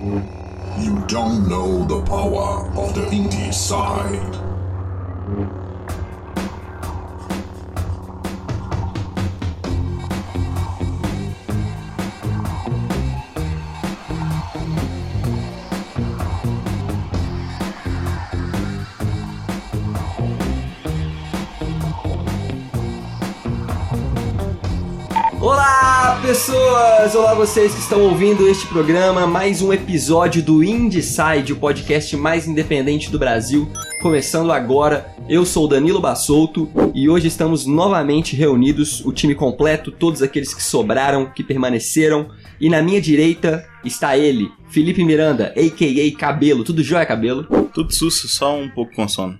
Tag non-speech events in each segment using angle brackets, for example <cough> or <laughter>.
You don't know the power of the indie side. Pessoas! Olá, vocês que estão ouvindo este programa, mais um episódio do Indieside, o podcast mais independente do Brasil, começando agora. Eu sou Danilo Bassolto e hoje estamos novamente reunidos, o time completo, todos aqueles que sobraram, que permaneceram. E na minha direita está ele, Felipe Miranda, a.k.a. Cabelo. Tudo jóia, Cabelo? Tudo susto, só um pouco com sono.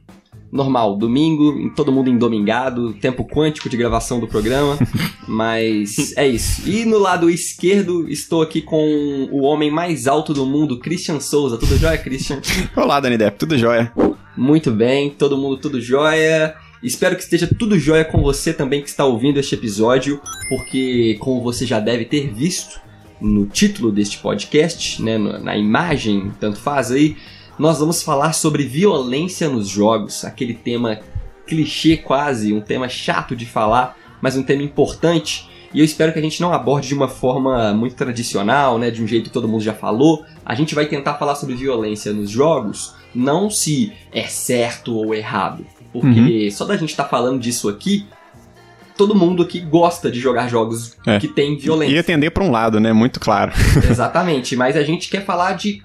Normal, domingo, em- todo mundo endomingado, tempo quântico de gravação do programa, <laughs> mas é isso. E no lado esquerdo, estou aqui com o homem mais alto do mundo, Christian Souza. Tudo jóia, Christian? <laughs> Olá, Dani Depp, tudo jóia? Muito bem, todo mundo tudo jóia. Espero que esteja tudo jóia com você também que está ouvindo este episódio, porque como você já deve ter visto no título deste podcast, né, na imagem, tanto faz aí, nós vamos falar sobre violência nos jogos, aquele tema clichê quase, um tema chato de falar, mas um tema importante. E eu espero que a gente não aborde de uma forma muito tradicional, né, de um jeito que todo mundo já falou. A gente vai tentar falar sobre violência nos jogos, não se é certo ou errado, porque só da gente estar falando disso aqui, todo mundo aqui gosta de jogar jogos É. que tem violência. Ia tender pra um lado, né? Muito claro. <laughs> Exatamente, mas a gente quer falar de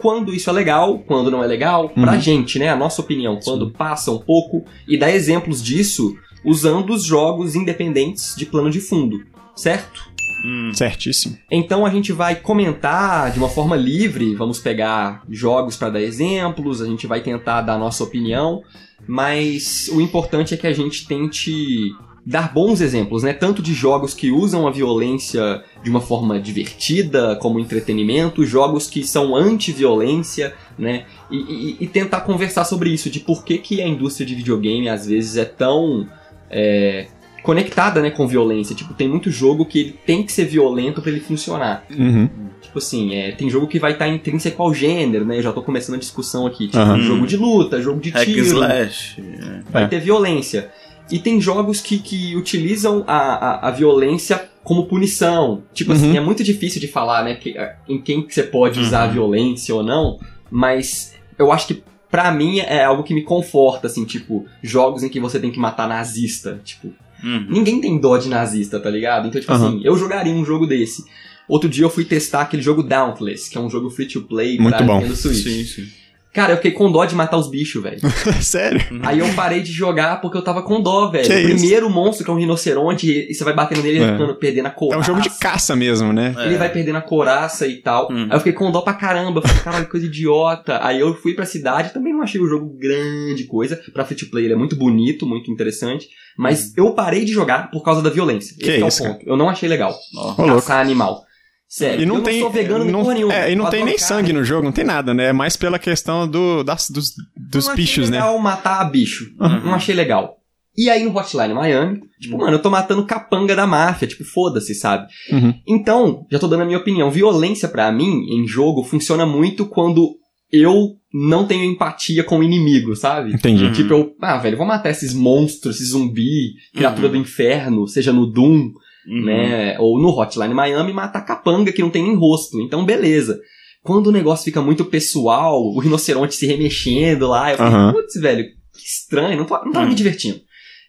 quando isso é legal, quando não é legal, pra Uhum. gente, né? A nossa opinião, quando passa um pouco, e dar exemplos disso usando os jogos independentes de plano de fundo, certo? Hum, Certíssimo. Então a gente vai comentar de uma forma livre, vamos pegar jogos para dar exemplos, a gente vai tentar dar a nossa opinião, mas o importante é que a gente tente dar bons exemplos, né? Tanto de jogos que usam a violência de uma forma divertida, como entretenimento, jogos que são anti-violência, né? E, e- e tentar conversar sobre isso, de por que, que a indústria de videogame às vezes é tão é, conectada né, com violência. Tipo, tem muito jogo que ele tem que ser violento para ele funcionar. Uhum. Tipo assim, é, tem jogo que vai estar intrínseco ao gênero, né? Eu já tô começando a discussão aqui. Tipo, Aham. jogo de luta, jogo de hack tiro, slash. é. vai É. ter violência. E tem jogos que, que utilizam a, a, a violência como punição. Tipo Uhum. assim, é muito difícil de falar, né? que- em quem que você pode usar a Uhum. violência ou não, mas eu acho que pra mim é algo que me conforta, assim, tipo, jogos em que você tem que matar nazista. Tipo, Uhum. Ninguém tem dó de nazista, tá ligado? Então, tipo assim, eu jogaria um jogo desse. Outro dia eu fui testar aquele jogo Dauntless, que é um jogo free to play Muito pra bom. Nintendo Switch. Sim, sim. Cara, eu fiquei com dó de matar os bichos, velho. <laughs> Sério? Aí eu parei de jogar porque eu tava com dó, velho. Que O isso? primeiro monstro, que é um rinoceronte, e você vai batendo nele e É. ficando perdendo a É coraça. um jogo de caça mesmo, né? Ele É. vai perdendo a coraça e tal. Hum. Aí eu fiquei com dó pra caramba. Falei, caralho, que coisa idiota. Aí eu fui pra cidade, também não achei o jogo grande coisa. Pra free to play ele é muito bonito, muito interessante. Mas eu parei de jogar por causa da violência. Hum. Que Esse é, isso, o ponto. Eu não achei legal. Louco. Caçar animal. Sério, E não eu tem. não sou vegano não, porra nenhuma. É, e não tem nem sangue no jogo, não tem nada, né? É mais pela questão do, das, dos, dos não achei bichos, né? legal matar bicho. Uhum. Não achei legal. E aí no Hotline Miami, tipo, mano, eu tô matando capanga da máfia, tipo, foda-se, sabe? Uhum. Então, já tô dando a minha opinião. Violência pra mim, em jogo, funciona muito quando eu não tenho empatia com o inimigo, sabe? Entendi. Tipo, eu, ah, velho, vou matar esses monstros, esse zumbi, criatura Uhum. do inferno, seja no Doom, Uhum. né? Ou no Hotline Miami, matar capanga que não tem nem rosto. Então, beleza. Quando o negócio fica muito pessoal, o rinoceronte se remexendo lá, eu falei, Aham. putz, velho, que estranho, não, tô, não tava Uhum. me divertindo.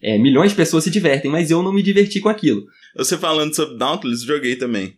É, milhões de pessoas se divertem, mas eu não me diverti com aquilo. Você falando sobre Dauntless, joguei também.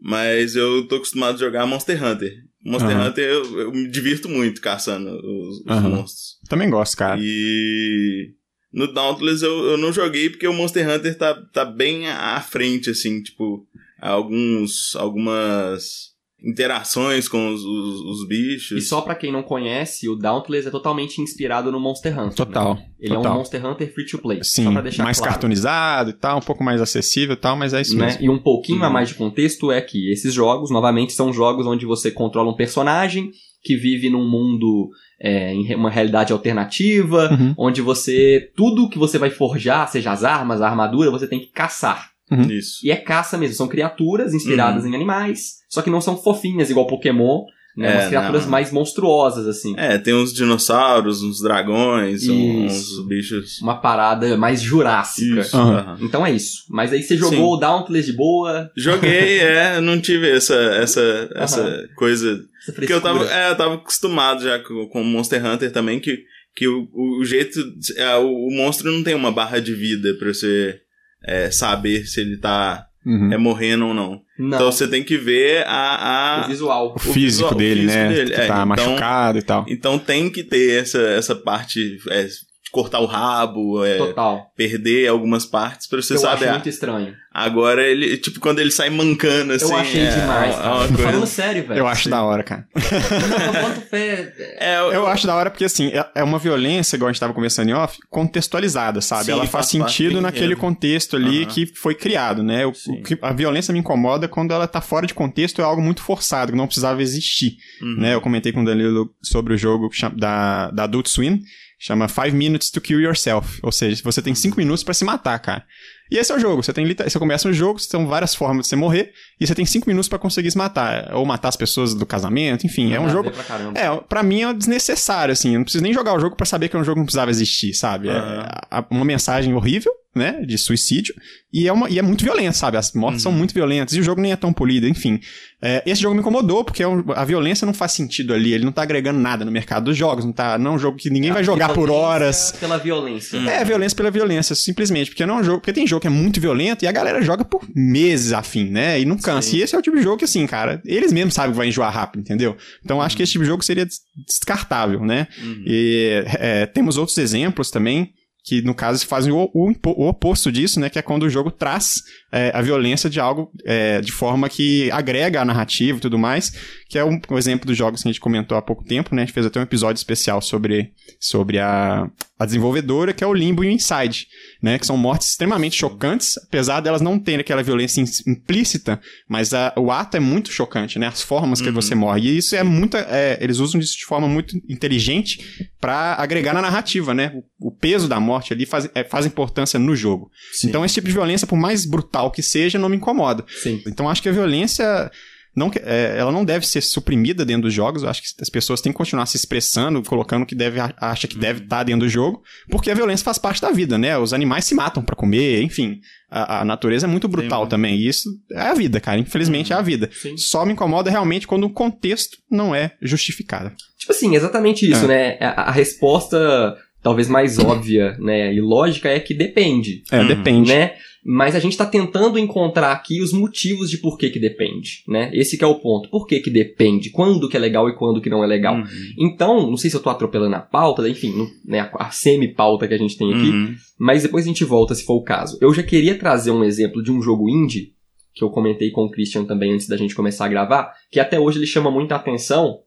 Mas eu tô acostumado a jogar Monster Hunter. Monster Aham. Hunter eu, eu me divirto muito caçando os, os monstros. Também gosto, cara. E no Dauntless eu, eu não joguei porque o Monster Hunter tá, tá bem à frente, assim, tipo, alguns, algumas interações com os, os, os bichos. E só pra quem não conhece, o Dauntless é totalmente inspirado no Monster Hunter. Total. né? Ele é total. um Monster Hunter free to play. Sim, só pra deixar mais claro. cartoonizado e tal, um pouco mais acessível e tal, mas é isso né? mesmo. E um pouquinho a Uhum. mais de contexto é que esses jogos, novamente, são jogos onde você controla um personagem que vive num mundo é, em uma realidade alternativa, Uhum. onde você tudo que você vai forjar, seja as armas, a armadura, você tem que caçar. Isso. E é caça mesmo, são criaturas inspiradas Uhum. em animais, só que não são fofinhas igual Pokémon, Né? É, Umas criaturas não. mais monstruosas, assim. É, tem uns dinossauros, uns dragões, uns Isso. bichos. Uma parada mais jurássica. Aham. Então é isso. Mas aí você jogou o Dauntless de boa. Joguei, <laughs> é, não tive essa, essa, essa coisa. Essa Porque eu tava, é, eu tava acostumado já com, com Monster Hunter também, que, que o, o jeito. É, o, o monstro não tem uma barra de vida pra você é, saber se ele tá Uhum. é, morrendo ou não. Não, Então você tem que ver a. a o visual. O físico visual- o dele, físico né? dele, Que é, tá então- machucado e tal. Então tem que ter essa, essa parte. é, cortar o rabo, é, Total. perder algumas partes pra você eu saber. acho ah, muito estranho. Agora ele, tipo, quando ele sai mancando assim. eu achei é, demais, é cara. coisa- falando sério, velho. Eu acho da hora, cara. Não, <laughs> eu. É, Eu acho da hora porque, assim, é- é uma violência, igual a gente tava conversando em off, contextualizada, sabe? Sim, Ela faz faz sentido do naquele contexto ali Aham. que foi criado, né? O, Sim. o que- a violência me incomoda quando ela tá fora de contexto, é algo muito forçado, que não precisava existir, Uhum. né? Eu comentei com o Danilo sobre o jogo da, da Adult Swim, chama Five Minutes to Kill Yourself, ou seja, você tem cinco minutos pra se matar, cara. E esse é o jogo, você tem você começa um jogo, são várias formas de você morrer, e você tem cinco minutos pra conseguir se matar, ou matar as pessoas do casamento, enfim, é um jogo pra caramba. é, pra mim é desnecessário, assim. Eu não preciso nem jogar o jogo pra saber que um jogo não precisava existir, sabe? É uma mensagem horrível, né? De suicídio. E é, uma, e é muito violento, sabe? As mortes Uhum. são muito violentas. E o jogo nem é tão polido, enfim. É, esse jogo me incomodou, porque é a violência não faz sentido ali. Ele não tá agregando nada no mercado dos jogos. Não, tá, não é um jogo que ninguém vai jogar por horas. Pela violência. É, violência pela violência, simplesmente. Porque não é um jogo. Porque tem jogo que é muito violento e a galera joga por meses a fim, né? E não cansa. Sim. E esse é o tipo de jogo que, assim, cara, eles mesmos sabem que vai enjoar rápido, entendeu? Então acho que esse tipo de jogo seria des- descartável, né? Uhum. E é, temos outros exemplos também. Que no caso fazem o, o o oposto disso, né? Que é quando o jogo traz é, a violência de algo é, de forma que agrega a narrativa e tudo mais. Que é um, um exemplo dos jogos que a gente comentou há pouco tempo, né? A gente fez até um episódio especial sobre, sobre a, a desenvolvedora, que é o Limbo e o Inside, né? Que são mortes extremamente chocantes, apesar delas não terem aquela violência implícita, mas a- o ato é muito chocante, né? As formas que Uhum. você morre. E isso é muito. é, eles usam isso de forma muito inteligente pra agregar na narrativa, né? O, o peso da morte ali faz, é, faz importância no jogo. Sim. Então, esse tipo de violência, por mais brutal que seja, não me incomoda. Sim. Então, acho que a violência. Não, que- é, ela não deve ser suprimida dentro dos jogos. Eu acho que as pessoas têm que continuar se expressando, colocando o que deve, acha que deve estar dentro do jogo, porque a violência faz parte da vida, né? Os animais se matam pra comer, enfim. A, a natureza é muito brutal Tem- também. E isso é a vida, cara. Infelizmente é a vida. Sim. Só me incomoda realmente quando o contexto não é justificado. Tipo assim, exatamente isso, É. né? A, a resposta talvez mais óbvia, né, e lógica é que depende, É, Uhum. depende. né? Mas a gente tá tentando encontrar aqui os motivos de por que que depende, né? Esse que é o ponto. Por que que depende? Quando que é legal e quando que não é legal? Uhum. Então, não sei se eu tô atropelando a pauta, enfim, não- né, a, a semi-pauta que a gente tem aqui, Uhum. mas depois a gente volta se for o caso. Eu já queria trazer um exemplo de um jogo indie, que eu comentei com o Christian também antes da gente começar a gravar, que até hoje ele chama muita atenção,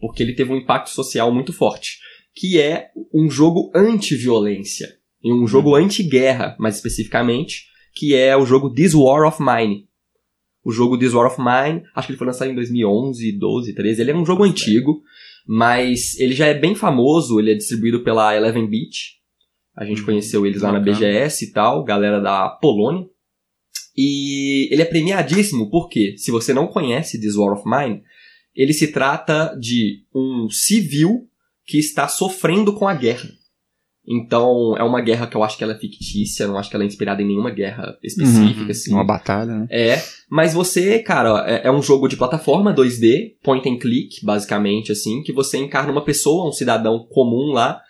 porque ele teve um impacto social muito forte, que é um jogo anti-violência, e um jogo anti-guerra, mais especificamente, que é o jogo This War of Mine. O jogo This War of Mine, acho que ele foi lançado em 2011, 12, 13, ele é um jogo antigo, mas ele já é bem famoso, ele é distribuído pela Eleven Beat, a gente Uhum, conheceu eles lá na. BGS e tal, galera da Polônia. E ele é premiadíssimo, porque se você não conhece This War of Mine, ele se trata de um civil que está sofrendo com a guerra. Então, é uma guerra que eu acho que ela é fictícia, não acho que ela é inspirada em nenhuma guerra específica, Uhum. assim. Uma batalha, né? É, mas você, cara, é, é um jogo de plataforma 2D, point and click, basicamente, assim, que você encarna uma pessoa, um cidadão comum lá,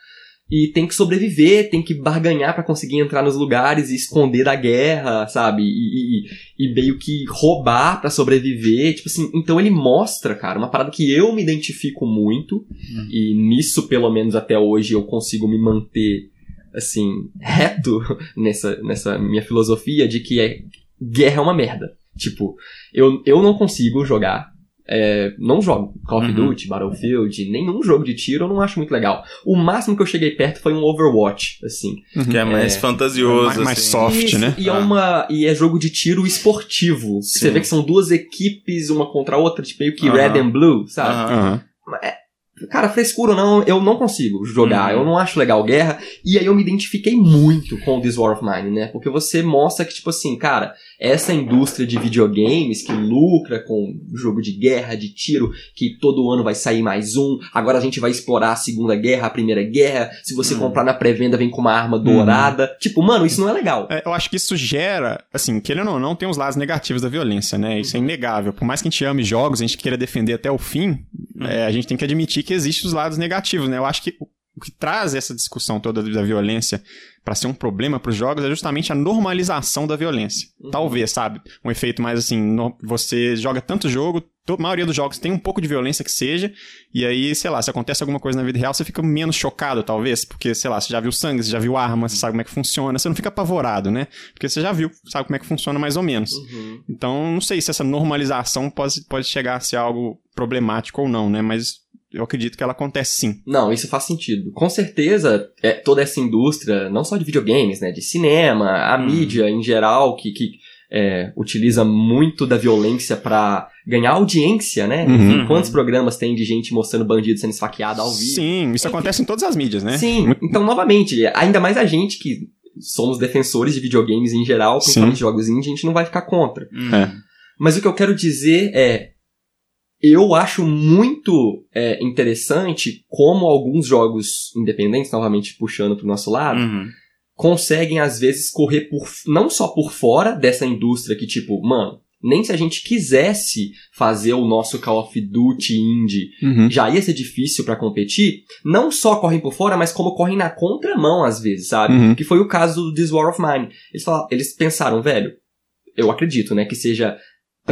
e tem que sobreviver, tem que barganhar pra conseguir entrar nos lugares e esconder da guerra, sabe? E, e, e meio que roubar pra sobreviver, tipo assim. Então ele mostra, cara, uma parada que eu me identifico muito, e nisso, pelo menos até hoje, eu consigo me manter, assim, reto <laughs> nessa, nessa minha filosofia de que é, guerra é uma merda. Tipo, eu, eu não consigo jogar. É, não jogo Call of Uhum. Duty, Battlefield, nenhum jogo de tiro eu não acho muito legal. O máximo que eu cheguei perto foi um Overwatch, assim. Que é mais É. fantasioso, Mais- mais assim. soft. Isso, né? E é, Ah. uma, e é jogo de tiro esportivo. Você Sim. vê que são duas equipes, uma contra a outra, tipo meio que Aham. red and blue, sabe? Aham. cara, frescura ou não, eu não consigo jogar, Uhum. eu não acho legal guerra. E aí eu me identifiquei muito com o This War of Mine, né? Porque você mostra que, tipo assim, cara, essa indústria de videogames que lucra com jogo de guerra, de tiro, que todo ano vai sair mais um, agora a gente vai explorar a Segunda Guerra, a Primeira Guerra, se você Uhum. comprar na pré-venda vem com uma arma dourada. Tipo, mano, isso não é legal. É, eu acho que isso gera, assim, querendo ou não, tem os lados negativos da violência, né? Isso é inegável. Por mais que a gente ame jogos, a gente queira defender até o fim, é, a gente tem que admitir que existem os lados negativos, né? Eu acho que o- que traz essa discussão toda da violência pra ser um problema pros jogos é justamente a normalização da violência. Uhum. Talvez, sabe? Um efeito mais assim, no- você joga tanto jogo, a maioria dos jogos tem um pouco de violência que seja, e aí, sei lá, se acontece alguma coisa na vida real, você fica menos chocado, talvez, porque, sei lá, você já viu sangue, você já viu arma, você sabe como é que funciona, você não fica apavorado, né? Porque você já viu, sabe como é que funciona mais ou menos. Uhum. Então, não sei se essa normalização pode, pode chegar a ser algo problemático ou não, né? Mas eu acredito que ela acontece sim. Não, isso faz sentido. Com certeza, é, toda essa indústria, não só de videogames, né? De cinema, a Hum. mídia em geral, que, que é, utiliza muito da violência pra ganhar audiência, né? Uhum. Enfim, quantos programas tem de gente mostrando bandido sendo esfaqueado ao vivo? Sim, isso acontece em todas as mídias, né? Sim, Muito- então, novamente, ainda mais a gente que somos defensores de videogames em geral, principalmente Sim. jogos indie, a gente não vai ficar contra. Uhum. É. Mas o que eu quero dizer é. Eu acho muito é, interessante como alguns jogos independentes, novamente puxando pro nosso lado, Uhum. conseguem às vezes correr por não só por fora dessa indústria que tipo, mano, nem se a gente quisesse fazer o nosso Call of Duty indie, Uhum. já ia ser difícil pra competir, não só correm por fora, mas como correm na contramão às vezes, sabe? Uhum. Que foi o caso do This War of Mine. Eles, falaram- eles pensaram, velho, eu acredito, né, que seja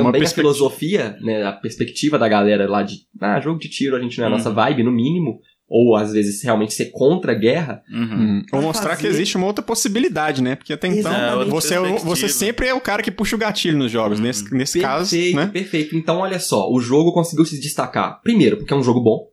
também a perspectiva. filosofia, né, a perspectiva da galera lá de, ah, jogo de tiro a gente não é a nossa Uhum. vibe, no mínimo, ou às vezes realmente ser contra a guerra. Uhum. Uhum. Ou mostrar que fazer- existe uma outra possibilidade, né? Porque até então Exatamente. você, é você sempre é o cara que puxa o gatilho nos jogos. Uhum. Nesse, nesse caso, perfeito, né? perfeito. Então, olha só, o jogo conseguiu se destacar. Primeiro, porque é um jogo bom,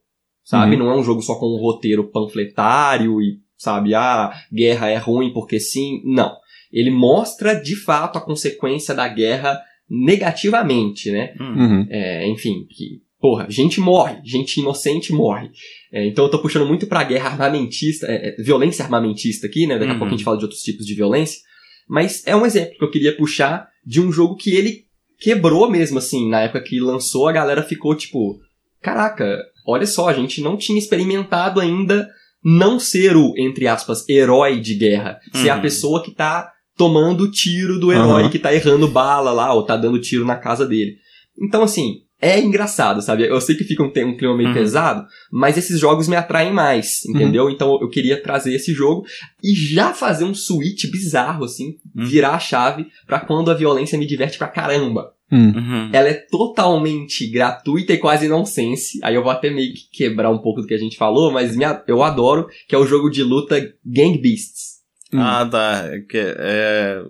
sabe? Uhum. Não é um jogo só com um roteiro panfletário e, sabe, ah, guerra é ruim porque sim. Não. Ele mostra, de fato, a consequência da guerra negativamente, né? Uhum. É, enfim, que, porra, gente morre, gente inocente morre. É, então eu tô puxando muito pra guerra armamentista, é, é, violência armamentista aqui, né? Daqui a Uhum. pouco a gente fala de outros tipos de violência. Mas é um exemplo que eu queria puxar de um jogo que ele quebrou mesmo, assim, na época que lançou, a galera ficou tipo, caraca, olha só, a gente não tinha experimentado ainda não ser o, entre aspas, herói de guerra. Ser a Uhum. pessoa que tá tomando tiro do herói, Aham. que tá errando bala lá, ou tá dando tiro na casa dele. Então, assim, é engraçado, sabe? Eu sei que fica um, um clima meio Uhum. pesado, mas esses jogos me atraem mais, entendeu? Então eu queria trazer esse jogo e já fazer um switch bizarro, assim, Uhum. virar a chave pra quando a violência me diverte pra caramba. Uhum. Uhum. Ela é totalmente gratuita e quase nonsense. Aí eu vou até meio que quebrar um pouco do que a gente falou, mas eu adoro, que é o jogo de luta Gang Beasts. Ah, tá. É que é,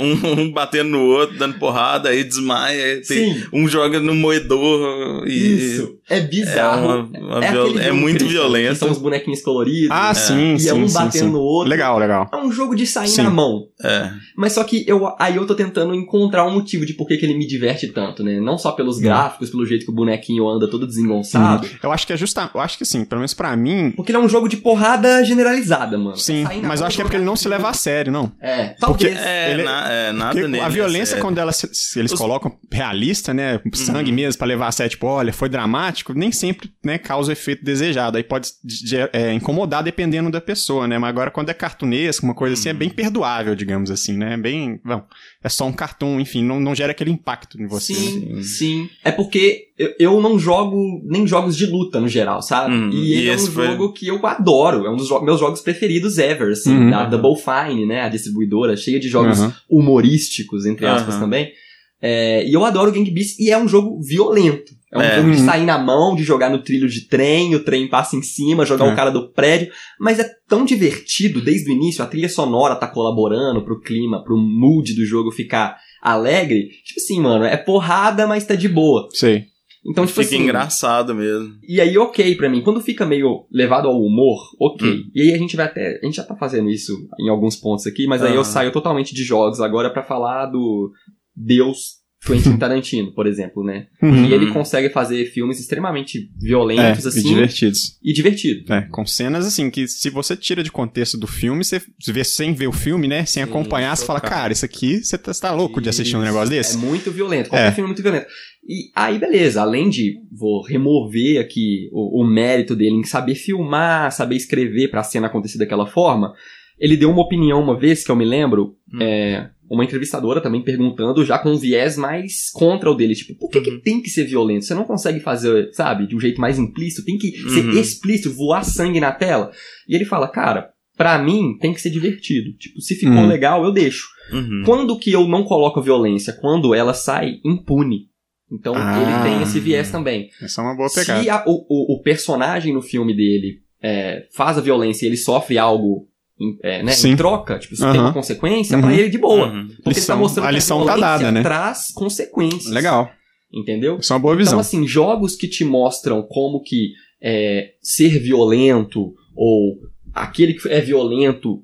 um, um batendo no outro, dando porrada, aí desmaia, tem- Sim, um joga no moedor e. isso. É É, bizarro. uma, uma é, viol- é muito Que violento. são os bonequinhos coloridos. Ah, É. sim, e sim, é um sim, batendo sim. no outro. Legal, legal. É um jogo de sair Sim. na mão. É. Mas só que eu, aí eu tô tentando encontrar um motivo de por que, que ele me diverte tanto, né? Não só pelos gráficos, pelo jeito que o bonequinho anda todo desengonçado. Eu acho que é justa, eu acho que assim, pelo menos pra mim, Porque ele é um jogo de porrada generalizada, mano. sim, mas eu acho que é porque ele não se leva a sério, não. É, Porque- talvez. É, Ele- na- é, nada Porque nele. a violência, é quando ela, se, se eles Os- colocam realista, né? Sangue Uhum. mesmo, pra levar a sério, tipo, olha, foi dramático, nem sempre, né, causa o efeito desejado. Aí pode de- é, incomodar dependendo da pessoa, né? Mas agora quando é cartunesco, uma coisa assim, é Uhum. bem perdoável, digamos assim, né? É bem. Bom, é só um cartoon, enfim, não, não gera aquele impacto em você. né? Sim, Sim. sim. É porque eu, eu não jogo nem jogos de luta no geral, sabe? Uhum. E ele E é um esse foi- jogo que eu adoro. É um dos jo- meus jogos preferidos ever, assim, Uhum. da Double Fine, né? A distribuidora, cheia de jogos Aham. humorísticos, entre aspas, Aham. também. É, e eu adoro Gang Beasts e é um jogo violento. É um É. jogo de Uhum. sair na mão, de jogar no trilho de trem, o trem passa em cima, jogar É. o cara do prédio. Mas é tão divertido desde o início, a trilha sonora tá colaborando pro clima, pro mood do jogo ficar alegre. Tipo assim, mano, é porrada, mas tá de boa. Sei. Então, tipo Fica assim. engraçado mesmo. E aí, ok pra mim. Quando fica meio levado ao humor, ok. Hum. E aí a gente vai até. A gente já tá fazendo isso em alguns pontos aqui, mas aí eu saio totalmente de jogos agora pra falar do Deus Quentin Tarantino, por exemplo, né? Uhum. E ele consegue fazer filmes extremamente violentos, É, assim, e divertidos. e divertido. É, com cenas assim, que se você tira de contexto do filme, você vê sem ver o filme, né? Sem Sim, acompanhar, você fala, cara, isso aqui, você tá, você tá louco de assistir um Isso. negócio desse? É muito violento. Qualquer É. filme é muito violento. E aí, beleza, além de vou remover aqui o, o mérito dele em saber filmar, saber escrever pra cena acontecer daquela forma, ele deu uma opinião uma vez, que eu me lembro, Hum. é, uma entrevistadora também perguntando, já com um viés mais contra o dele. Tipo, por que, que Uhum. tem que ser violento? Você não consegue fazer, sabe, de um jeito mais implícito? Tem que ser Uhum. explícito, voar sangue na tela? E ele fala, cara, pra mim tem que ser divertido. Tipo, se ficou Uhum. legal, eu deixo. Uhum. Quando que eu não coloco violência? Quando ela sai impune. Então Ah. ele tem esse viés também. Essa é uma boa pegada. Se a- o, o- o personagem no filme dele é, faz a violência e ele sofre algo em, é, né, em troca, tipo, isso tem Aham. uma consequência, Uhum. pra ele de boa. Uhum. Porque ele tá Lição- mostrando a que lição a tá dada, né? traz consequências. Legal. Entendeu? Essa é uma boa Então, visão. assim, jogos que te mostram como que é, ser violento ou aquele que é violento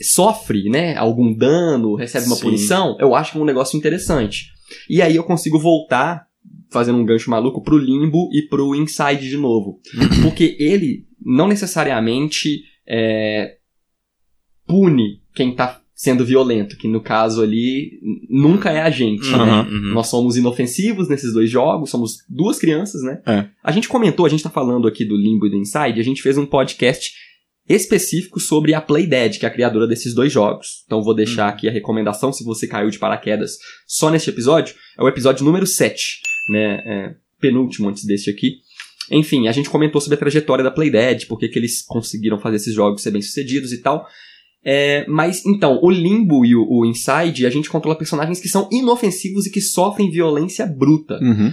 sofre, né, algum dano, recebe uma Sim. punição, eu acho que é um negócio interessante. E aí eu consigo voltar, fazendo um gancho maluco, pro Limbo e pro Inside de novo. Porque ele não necessariamente é, pune quem tá sendo violento, que no caso ali nunca é a gente, né? Aham. Uhum. Nós somos inofensivos nesses dois jogos, somos duas crianças, né? É. A gente comentou, a gente tá falando aqui do Limbo e do Inside, a gente fez um podcast específico sobre a Playdead, que é a criadora desses dois jogos. Então vou deixar aqui a recomendação, se você caiu de paraquedas só neste episódio, é o episódio número 7, né? É, penúltimo antes deste aqui. Enfim, a gente comentou sobre a trajetória da Playdead, por que que eles conseguiram fazer esses jogos ser bem-sucedidos e tal. É, mas, então, o Limbo e o, o Inside, a gente controla personagens que são inofensivos e que sofrem violência bruta. Uhum.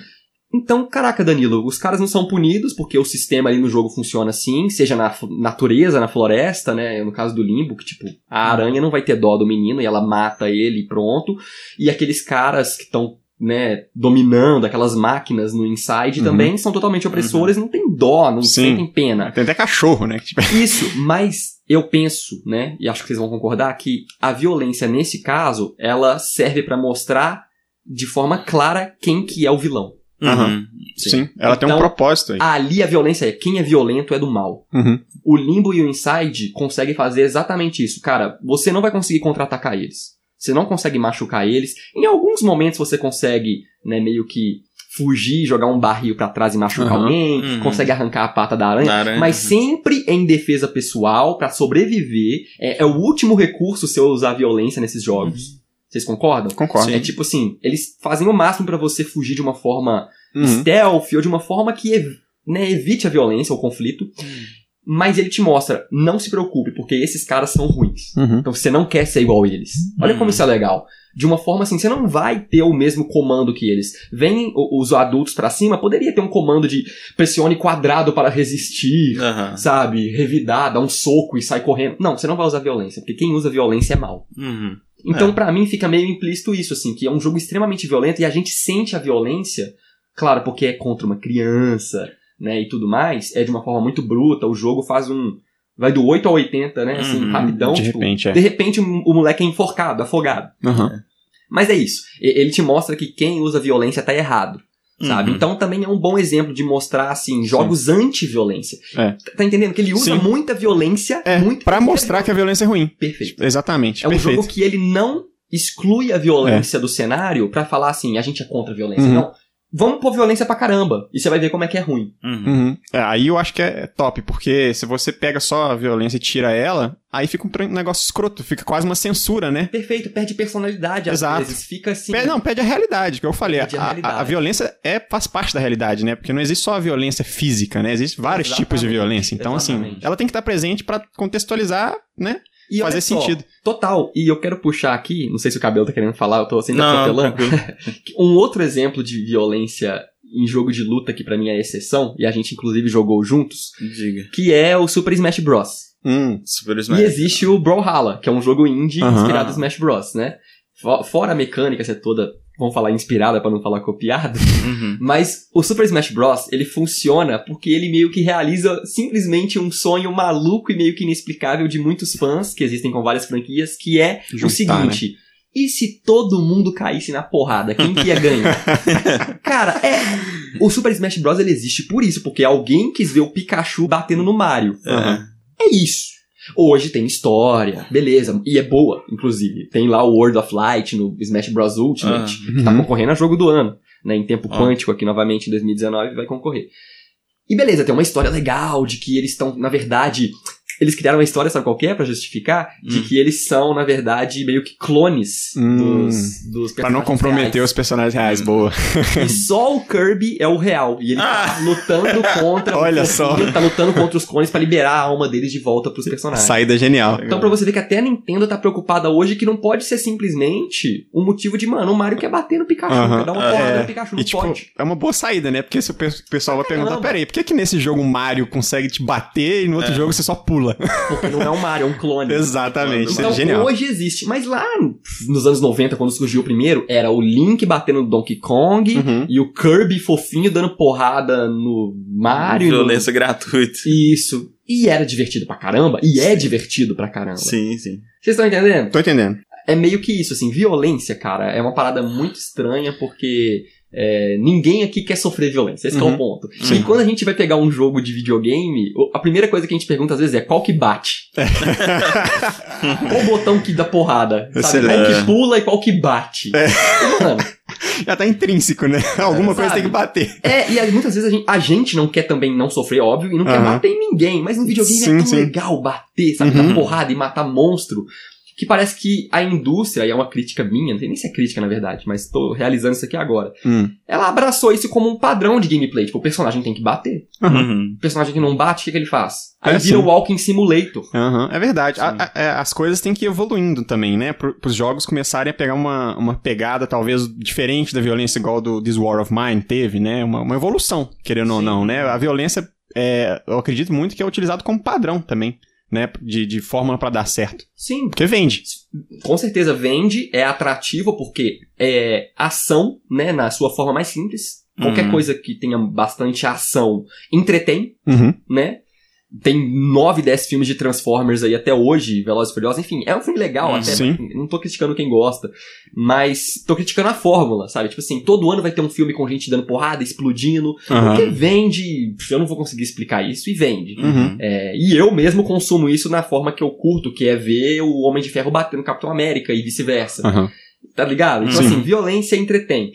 Então, caraca, Danilo, os caras não são punidos porque o sistema ali no jogo funciona assim, seja na natureza, na floresta, né? No caso do Limbo, que tipo, a aranha não vai ter dó do menino e ela mata ele e pronto. E aqueles caras que estão, né, dominando aquelas máquinas no Inside Uhum. também são totalmente opressores, não tem dó, não Sim. sentem pena. Tem até cachorro, né? Tipo, Isso, mas eu penso, né, e acho que vocês vão concordar, que a violência nesse caso, ela serve pra mostrar de forma clara quem que é o vilão. Aham. sim. Ela tem um Então, propósito aí. Ali a violência é quem é violento é do mal. Uhum. O Limbo e o Inside conseguem fazer exatamente isso. Cara, você não vai conseguir contra-atacar eles. Você não consegue machucar eles. Em alguns momentos você consegue, né, meio que fugir, jogar um barril pra trás e machucar Aham. alguém, Uhum. consegue arrancar a pata da aranha, Da aranha. mas sempre em defesa pessoal, pra sobreviver. É, é o último recurso se eu usar violência nesses jogos. Vocês concordam? Concordo. É tipo assim, eles fazem o máximo pra você fugir de uma forma Uhum. stealth ou de uma forma que ev- né, evite a violência ou o conflito. Mas ele te mostra, não se preocupe, porque esses caras são ruins. Uhum. Então você não quer ser igual a eles. Olha como Uhum. isso é legal. De uma forma assim, você não vai ter o mesmo comando que eles. Vêm os adultos pra cima, poderia ter um comando de pressione quadrado para resistir, sabe? Revidar, dar um soco e sai correndo. Não, você não vai usar violência, porque quem usa violência é mal. Uhum. Então, É. pra mim, fica meio implícito isso, assim, que é um jogo extremamente violento e a gente sente a violência, claro, porque é contra uma criança, né, e tudo mais, é de uma forma muito bruta, o jogo faz um. Vai do 8 a 80, né? Assim, Uhum, rapidão. de tipo, repente, é. De repente, o, moleque é enforcado, afogado. Aham. Mas é isso. Ele te mostra que quem usa violência tá errado. Sabe? Uhum. Então também é um bom exemplo de mostrar, assim, jogos anti-violência. É. Tá entendendo? Que ele usa Sim. muita violência. É, muito pra mostrar que a violência é ruim. Perfeito. Exatamente, É um perfeito. jogo que ele não exclui a violência do cenário pra falar assim, a gente é contra a violência. Uhum. Não. Vamos pôr violência pra caramba. E você vai ver como é que é ruim. Uhum. Uhum. É, aí eu acho que é top, porque se você pega só a violência e tira ela, aí fica um negócio escroto, fica quase uma censura, né? Perfeito, perde personalidade às Exato. vezes. Fica assim. Não, pede a realidade, que eu falei. A A, a- violência é, faz parte da realidade, né? Porque não existe só a violência física, né? Existem vários Exatamente, tipos de violência. Então, assim, exatamente. ela tem que estar presente pra contextualizar, né? E fazer só, sentido. Total. E eu quero puxar aqui, não sei se o cabelo tá querendo falar, eu tô sempre Não, atropelando. <laughs> Um outro exemplo de violência em jogo de luta que pra mim é exceção, e a gente inclusive jogou juntos, Diga. que é o Super Smash Bros. Hum, Super Smash. E existe o Brawlhalla, que é um jogo indie inspirado no Smash Bros, né? Fo- Fora a mecânica ser toda, vamos falar inspirada pra não falar copiada, Uhum. mas o Super Smash Bros, ele funciona porque ele meio que realiza simplesmente um sonho maluco e meio que inexplicável de muitos fãs que existem com várias franquias, que é o Juntar, seguinte, E se todo mundo caísse na porrada, quem que ia ganhar? <laughs> Cara, é. O Super Smash Bros. ele existe por isso, porque alguém quis ver o Pikachu batendo no Mario. É. É isso. Hoje tem história, beleza, e é boa, inclusive. Tem lá o World of Light no Smash Bros. Ultimate, que tá Uhum. concorrendo a jogo do ano, né? Em tempo Ah. quântico aqui novamente em 2019 vai concorrer. E beleza, tem uma história legal de que eles estão, na verdade, eles criaram uma história, sabe qual que é, pra justificar? De Hum. que eles são, na verdade, meio que clones Hum. dos, dos Pra não personagens comprometer reais. os personagens reais, boa. E só o Kirby é o real. E ele tá Ah. lutando contra. <laughs> Olha só. Tá lutando contra os clones pra liberar a alma deles de volta pros personagens. Saída genial. Então, pra você ver que até a Nintendo tá preocupada hoje que não pode ser simplesmente um motivo de, mano, o Mario quer bater no Pikachu, Aham. quer dar uma É. porrada no Pikachu, não E, tipo, pode. é uma boa saída, né? Porque se o pe- o pessoal vai perguntar, caramba. peraí, por que que nesse jogo o Mario consegue te bater e no outro É. jogo você só pula? <laughs> Porque não é um Mario, é um clone. Exatamente, isso Então, é genial. hoje existe. Mas lá nos anos 90, quando surgiu o primeiro, era o Link batendo no Donkey Kong Uhum. e o Kirby fofinho dando porrada no Mario. e no- Violência gratuita. Isso. E era divertido pra caramba. E é divertido pra caramba. Sim, sim. Vocês estão entendendo? Tô entendendo. É meio que isso, assim. Violência, cara, é uma parada muito estranha porque é, ninguém aqui quer sofrer violência. Esse que é Uhum. o ponto. Sim. E quando a gente vai pegar um jogo de videogame, a primeira coisa que a gente pergunta às vezes é qual que bate? <laughs> qual botão que dá porrada? Sabe? Qual É. que pula e qual que bate? E, mano, <laughs> Já tá intrínseco, né? <laughs> Alguma coisa sabe? tem que bater. É, e muitas vezes a gente, a gente não quer também não sofrer, óbvio, e não quer bater em ninguém, mas no videogame Sim, é tão sim. legal bater, sabe? Uhum. Dar porrada e matar monstro. Que parece que a indústria, e é uma crítica minha, não sei nem se é crítica na verdade, mas tô realizando isso aqui agora. Hum. Ela abraçou isso como um padrão de gameplay. Tipo, o personagem tem que bater. Uhum. O personagem que não bate, o que, que ele faz? Aí É, vira sim. o Walking Simulator. Aham, é verdade. A- a- é, as coisas têm que ir evoluindo também, né? Para os jogos começarem a pegar uma, uma pegada talvez diferente da violência igual do This War of Mine teve, né? Uma, uma evolução, querendo ou Sim. não, né? A violência, é, eu acredito muito que é utilizado como padrão também, né? De, de fórmula pra dar certo. Sim, Porque vende. com certeza vende, é atrativo porque é ação, né, na sua forma mais simples. Qualquer Uhum. coisa que tenha bastante ação entretém, Uhum. né? Tem 9, 10 filmes de Transformers aí até hoje, Velozes e Furiosos, enfim, é um filme legal Hum, até, sim. não tô criticando quem gosta, mas tô criticando a fórmula, sabe? Tipo assim, todo ano vai ter um filme com gente dando porrada, explodindo, Aham. porque vende, eu não vou conseguir explicar isso, e vende. Uhum. É, e eu mesmo consumo isso na forma que eu curto, que é ver o Homem de Ferro batendo Capitão América e vice-versa. Aham. Tá ligado? Então, Sim. assim, violência entretém.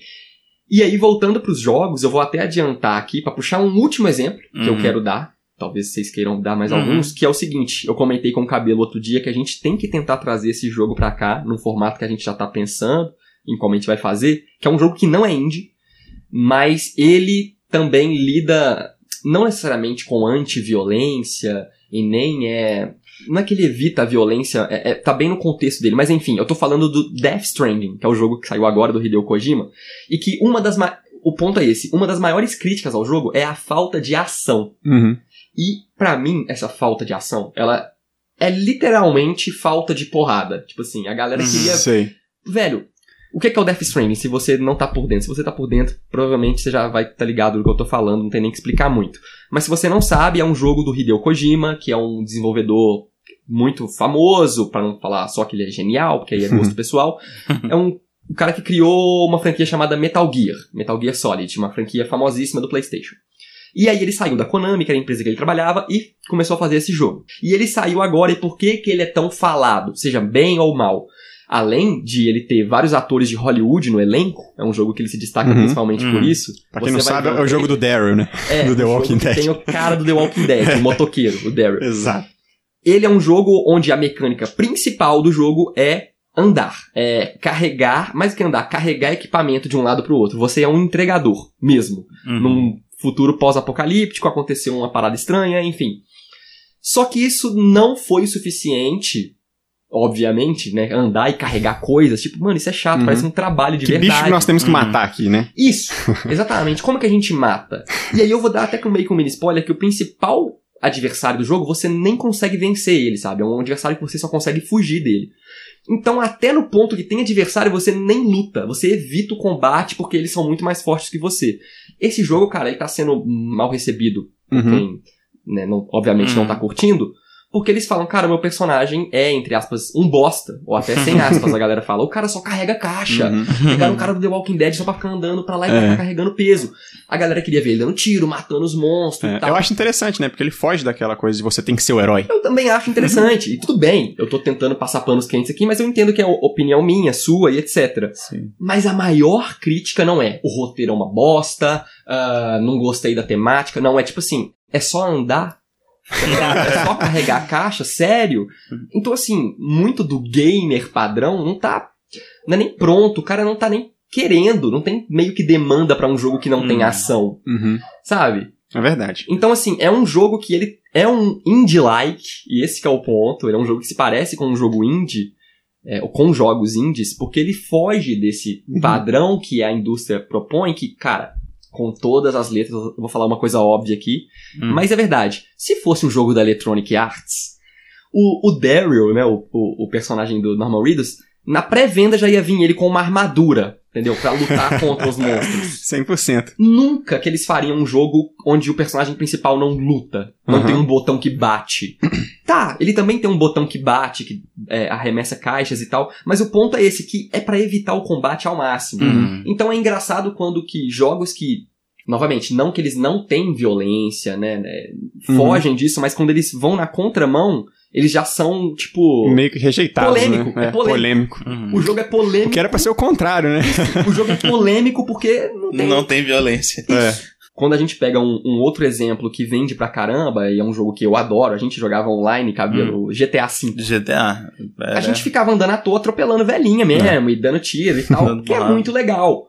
E aí, voltando pros jogos, eu vou até adiantar aqui pra puxar um último exemplo que eu Uhum. quero dar. Talvez vocês queiram dar mais Uhum. alguns, que é o seguinte: eu comentei com o cabelo outro dia que a gente tem que tentar trazer esse jogo pra cá, num formato que a gente já tá pensando em como a gente vai fazer, que é um jogo que não é indie, mas ele também lida não necessariamente com anti-violência e nem é. Não é que ele evita a violência, é, é- tá bem no contexto dele, mas enfim, eu tô falando do Death Stranding, que é o jogo que saiu agora do Hideo Kojima, e que uma das. O ponto é esse: uma das maiores críticas ao jogo é a falta de ação. Uhum. E, pra mim, essa falta de ação, ela é literalmente falta de porrada. Tipo assim, a galera Uhum. queria Sei. Velho, o que é, que é o Death Stranding? Se você não tá por dentro, se você tá por dentro, provavelmente você já vai estar tá ligado do que eu tô falando, não tem nem que explicar muito. Mas se você não sabe, é um jogo do Hideo Kojima, que é um desenvolvedor muito famoso, pra não falar só que ele é genial, porque aí é gosto <laughs> pessoal. É um o cara que criou uma franquia chamada Metal Gear, Metal Gear Solid, uma franquia famosíssima do PlayStation. E aí ele saiu da Konami, que era a empresa que ele trabalhava, e começou a fazer esse jogo. E ele saiu agora, e por que que ele é tão falado, seja bem ou mal? Além de ele ter vários atores de Hollywood no elenco, é um jogo que ele se destaca Uhum. principalmente por Uhum. isso. Pra quem você não vai sabe, é o jogo do Daryl, né? é, <laughs> do The um jogo Walking que Dead. Tem o cara do The Walking Dead, o <laughs> motoqueiro, o Daryl. Exato. Ele é um jogo onde a mecânica principal do jogo é andar, é carregar, mais do que andar, carregar equipamento de um lado pro outro. Você é um entregador mesmo. Uhum. Num futuro pós-apocalíptico, aconteceu uma parada estranha, enfim. Só que isso não foi o suficiente, obviamente, né? Andar e carregar coisas. Tipo, mano, isso é chato, Uhum. parece um trabalho de Que verdade. bicho que nós temos que Uhum. matar aqui, né? Isso, <laughs> exatamente. Como que a gente mata? E aí eu vou dar até com meio que um mini spoiler que o principal adversário do jogo, você nem consegue vencer ele, sabe? É um adversário que você só consegue fugir dele. Então, até no ponto que tem adversário, você nem luta. Você evita o combate porque eles são muito mais fortes que você. Esse jogo, cara, ele tá sendo mal recebido por Uhum. quem, né, não- obviamente, não Uhum. tá curtindo. Porque eles falam, cara, meu personagem é, entre aspas, um bosta. Ou até sem <laughs> aspas, a galera fala. O cara só carrega caixa. Uhum. Pegaram um cara do The Walking Dead só pra ficar andando pra lá e pra É. cá carregando peso. A galera queria ver ele dando tiro, matando os monstros É, e tal. eu acho interessante, né? Porque ele foge daquela coisa de você tem que ser o herói. Eu também acho interessante. E tudo bem, eu tô tentando passar panos quentes aqui, mas eu entendo que é opinião minha, sua e etc. Sim. Mas a maior crítica não é o roteiro é uma bosta, ah, não gostei da temática. Não, é tipo assim, é só andar. É só <laughs> carregar a caixa, sério. Então, assim, muito do gamer padrão não tá. Não é nem pronto, o cara não tá nem querendo, não tem meio que demanda pra um jogo que não tem Hum. ação, Uhum. sabe? É verdade. Então, assim, é um jogo que ele é um indie-like, e esse que é o ponto. Ele é um jogo que se parece com um jogo indie, é, ou com jogos indies, porque ele foge desse Uhum. padrão que a indústria propõe, que, cara, com todas as letras, eu vou falar uma coisa óbvia aqui, Hum. mas é verdade. Se fosse um jogo da Electronic Arts, o, o Daryl, né, o, o, o personagem do Norman Reedus, na pré-venda já ia vir ele com uma armadura, entendeu? Pra lutar <laughs> contra os monstros. 100%. Nunca que eles fariam um jogo onde o personagem principal não luta, não Uhum. tem um botão que bate. <clears throat> Tá, ele também tem um botão que bate, que é, arremessa caixas e tal, mas o ponto é esse, que é pra evitar o combate ao máximo. Uhum. Então é engraçado quando que jogos que, novamente, não que eles não têm violência, né, né, Uhum. fogem disso, mas quando eles vão na contramão, eles já são, tipo... Meio que rejeitado. Polêmico, né? é polêmico. Uhum. O jogo é polêmico. O que era pra ser o contrário, né? O jogo é polêmico porque não tem Não tem violência. É. Quando a gente pega um, um outro exemplo que vende pra caramba, e é um jogo que eu adoro, a gente jogava online, cabia no GTA V. GTA. A gente ficava andando à toa, atropelando velhinha mesmo, e dando tiro e <laughs> tal, que é muito legal.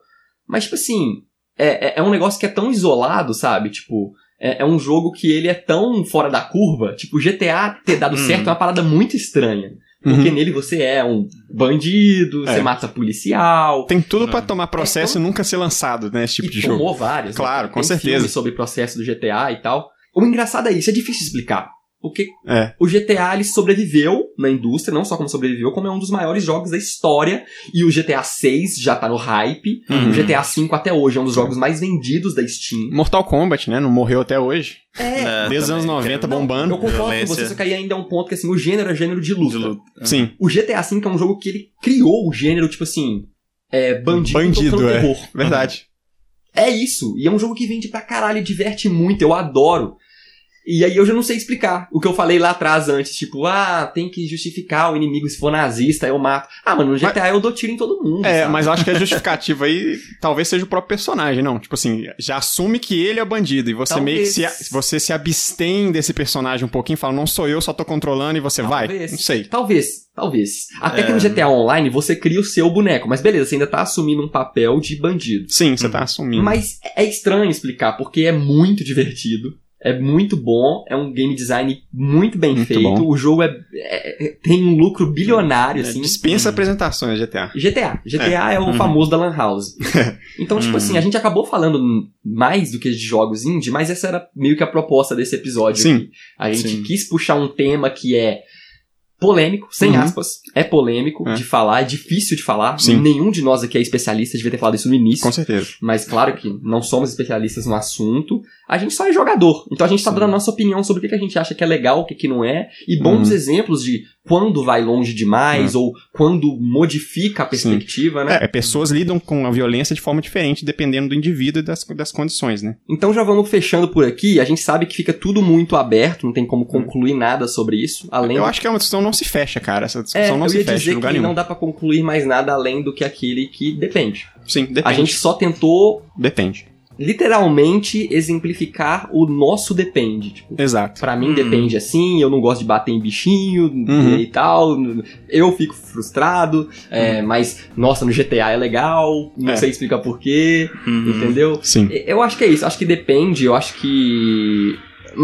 Mas, tipo assim, é, é, é um negócio que é tão isolado, sabe? Tipo, é, é um jogo que ele é tão fora da curva. Tipo, o GTA ter dado Hum. certo é uma parada muito estranha. Porque Uhum. nele você é um bandido, É. você mata policial. Tem tudo pra Não. tomar processo e nunca ser lançado, né? Esse tipo e de jogo. tomou vários. né? Claro, com Tem certeza. sobre o processo do GTA e tal. O engraçado é isso, é difícil explicar. Porque É. o GTA ele sobreviveu na indústria, não só como sobreviveu, como é um dos maiores jogos da história. E o GTA 6 já tá no hype. Uhum. O GTA 5 até hoje é um dos jogos mais vendidos da Steam. Mortal Kombat, né? Não morreu até hoje. É. Desde os anos 90 Não, bombando. Eu concordo com Violência. você, só que aí ainda é um ponto que assim, o gênero é gênero de luta. De luta. Sim. O GTA V é um jogo que ele criou o gênero, tipo assim, é, bandido, Bandido, é. terror. Verdade. É isso. E é um jogo que vende pra caralho, diverte muito, eu adoro. E aí eu já não sei explicar o que eu falei lá atrás antes, tipo, ah, tem que justificar o inimigo se for nazista, eu mato. Ah, mano, no GTA eu dou tiro em todo mundo. É, sabe? mas eu acho que <laughs> a justificativa aí talvez seja o próprio personagem, não. Tipo assim, já assume que ele é bandido e você meio que se, Talvez. você se abstém desse personagem um pouquinho, fala, não sou eu, só tô controlando e você vai. Talvez. Não sei. Talvez, talvez. Até É. que no GTA Online você cria o seu boneco, mas beleza, você ainda tá assumindo um papel de bandido. Sim, você tá assumindo. Mas é estranho explicar, porque é muito <laughs> divertido. É muito bom, é um game design muito bem Muito feito. bom. O jogo é, é- é- tem um lucro bilionário, É, assim. dispensa apresentações GTA. GTA. GTA é, o Uhum. famoso da Lan House. <laughs> Então, tipo Uhum. assim, a gente acabou falando mais do que de jogos indie, mas essa era meio que a proposta desse episódio. Sim. aqui. A gente Sim. quis puxar um tema que é polêmico, sem Uhum. aspas. É polêmico É. de falar, é difícil de falar. Sim. Nenhum de nós aqui é especialista, devia ter falado isso no início. Com certeza. Mas claro que não somos especialistas no assunto. A gente só é jogador. Então a gente tá Sim. dando a nossa opinião sobre o que que a gente acha que é legal, o que, que não é. E bons Uhum. exemplos de quando vai longe demais ou quando modifica a perspectiva, né? É, pessoas lidam com a violência de forma diferente dependendo do indivíduo e das, das condições, né? Então já vamos fechando por aqui. A gente sabe que fica tudo muito aberto, não tem como concluir nada sobre isso. Além Eu acho que é uma discussão não se fecha, cara. Essa é, discussão não eu se fecha dizer em lugar que nenhum. não dá pra concluir mais nada além do que aquele que depende. Sim, depende. A gente só tentou Depende. Literalmente exemplificar o nosso depende. Tipo, Exato. Pra mim Hum. depende assim, eu não gosto de bater em bichinho Uhum. e tal. Eu fico frustrado, é, mas, nossa, no GTA é legal, não É. sei explicar porquê, Uhum. entendeu? Sim. Eu acho que é isso, acho que depende, eu acho que.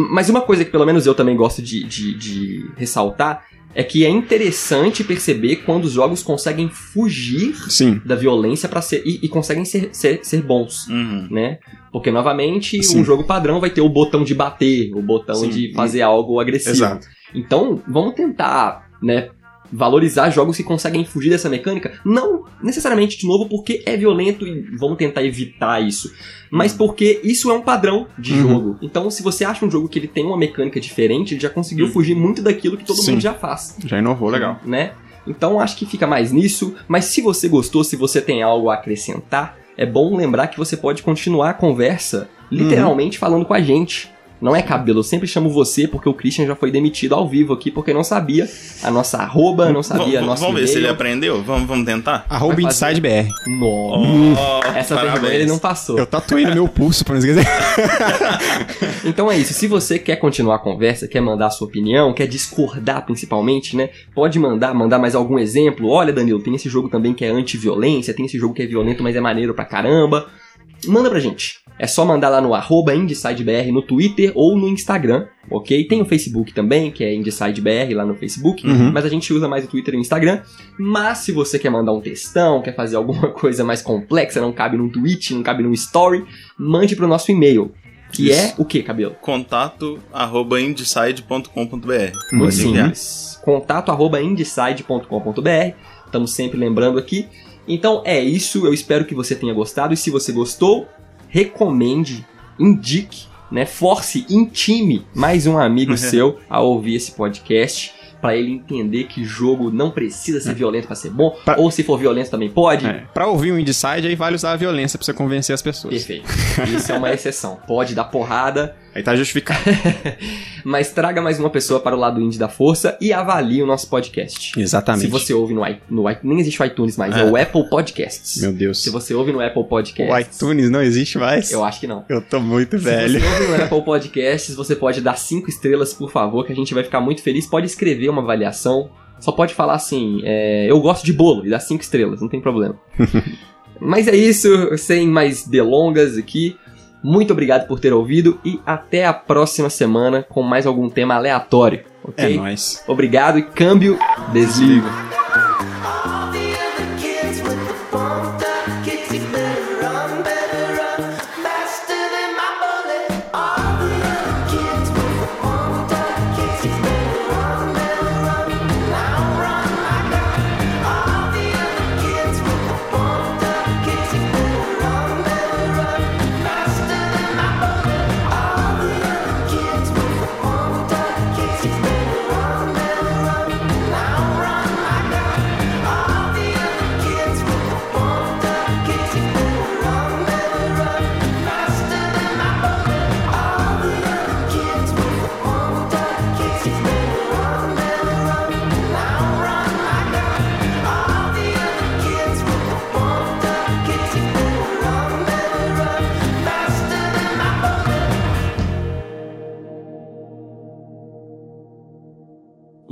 Mas uma coisa que pelo menos eu também gosto de, de, de ressaltar é que é interessante perceber quando os jogos conseguem fugir Sim. da violência para ser. E, e conseguem ser, ser, ser bons Uhum. né? Porque, novamente, Sim. um jogo padrão vai ter o botão de bater, o botão Sim. de fazer algo agressivo. Exato. Então, vamos tentar, né, valorizar jogos que conseguem fugir dessa mecânica, não necessariamente de novo porque é violento e vamos tentar evitar isso, mas porque isso é um padrão de Uhum. jogo. Então, se você acha um jogo que ele tem uma mecânica diferente, ele já conseguiu fugir muito daquilo que todo Sim. mundo já faz Já inovou, legal. né? Então acho que fica mais nisso, mas se você gostou, se você tem algo a acrescentar, é bom lembrar que você pode continuar a conversa literalmente falando com a gente. Não é cabelo, eu sempre chamo você porque o Christian já foi demitido ao vivo aqui porque não sabia a nossa arroba, não sabia a Vamos- nossa Vamos ver se ele aprendeu? Vamos, vamos tentar? Arroba Vai fazer. Inside BR. Nossa, Oh, essa parabéns. vergonha ele não passou. Eu tatuei no meu pulso, pra não esquecer. <laughs> Então é isso. Se você quer continuar a conversa, quer mandar a sua opinião, quer discordar principalmente, né? Pode mandar, mandar mais algum exemplo. Olha, Danilo, tem esse jogo também que é anti-violência, tem esse jogo que é violento, mas é maneiro pra caramba. Manda pra gente. É só mandar lá no arroba IndieSideBR no Twitter ou no Instagram, ok? Tem o Facebook também, que é IndieSideBR lá no Facebook, Uhum. mas a gente usa mais o Twitter e o Instagram. Mas se você quer mandar um textão, quer fazer alguma <laughs> coisa mais complexa, não cabe num tweet, não cabe num story, mande pro nosso e-mail. Que Isso. é o que, cabelo? Contato arroba. Muito simples. Contato arroba indecide.com.br. Estamos sempre lembrando aqui. Então é isso. Eu espero que você tenha gostado. E se você gostou, recomende, indique, né? Force, intime mais um amigo <laughs> seu a ouvir esse podcast. Pra ele entender que jogo não precisa ser violento pra ser bom. Pra- Ou se for violento também pode. É, pra ouvir o Inside, aí vale usar a violência pra você convencer as pessoas. Perfeito. Isso é uma <laughs> exceção. Pode dar porrada, Aí tá justificado. <laughs> mas traga mais uma pessoa para o lado indie da força e avalie o nosso podcast. Exatamente. Se você ouve no, no nem existe o iTunes mais, é, É. o Apple Podcasts. Meu Deus. Se você ouve no Apple O Podcasts, iTunes não existe mais? eu acho que não. Eu tô muito Se velho. você ouve no Apple Podcasts, você pode dar cinco estrelas, por favor, que a gente vai ficar muito feliz. Pode escrever uma avaliação. Só pode falar assim, é, eu gosto de bolo e dar cinco estrelas, não tem problema. <laughs> Mas é isso, sem mais delongas aqui. Muito obrigado por ter ouvido e até a próxima semana com mais algum tema aleatório, É ok? nóis. Obrigado e câmbio, desligo. All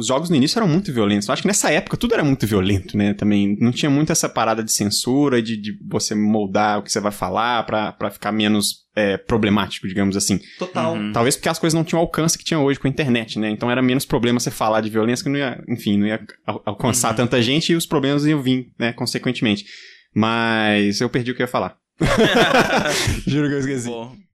jogos no início eram muito violentos. Eu acho que nessa época tudo era muito violento, né? Também não tinha muito essa parada de censura, de, de você moldar o que você vai falar pra, pra ficar menos é, problemático, digamos assim. Total. Uhum. Talvez porque as coisas não tinham o alcance que tinha hoje com a internet, né? Então era menos problema você falar de violência que não ia, enfim, não ia al- alcançar tanta gente e os problemas iam vir, né, consequentemente. Mas eu perdi o que eu ia falar. <laughs> <laughs> Juro que eu esqueci. Bom,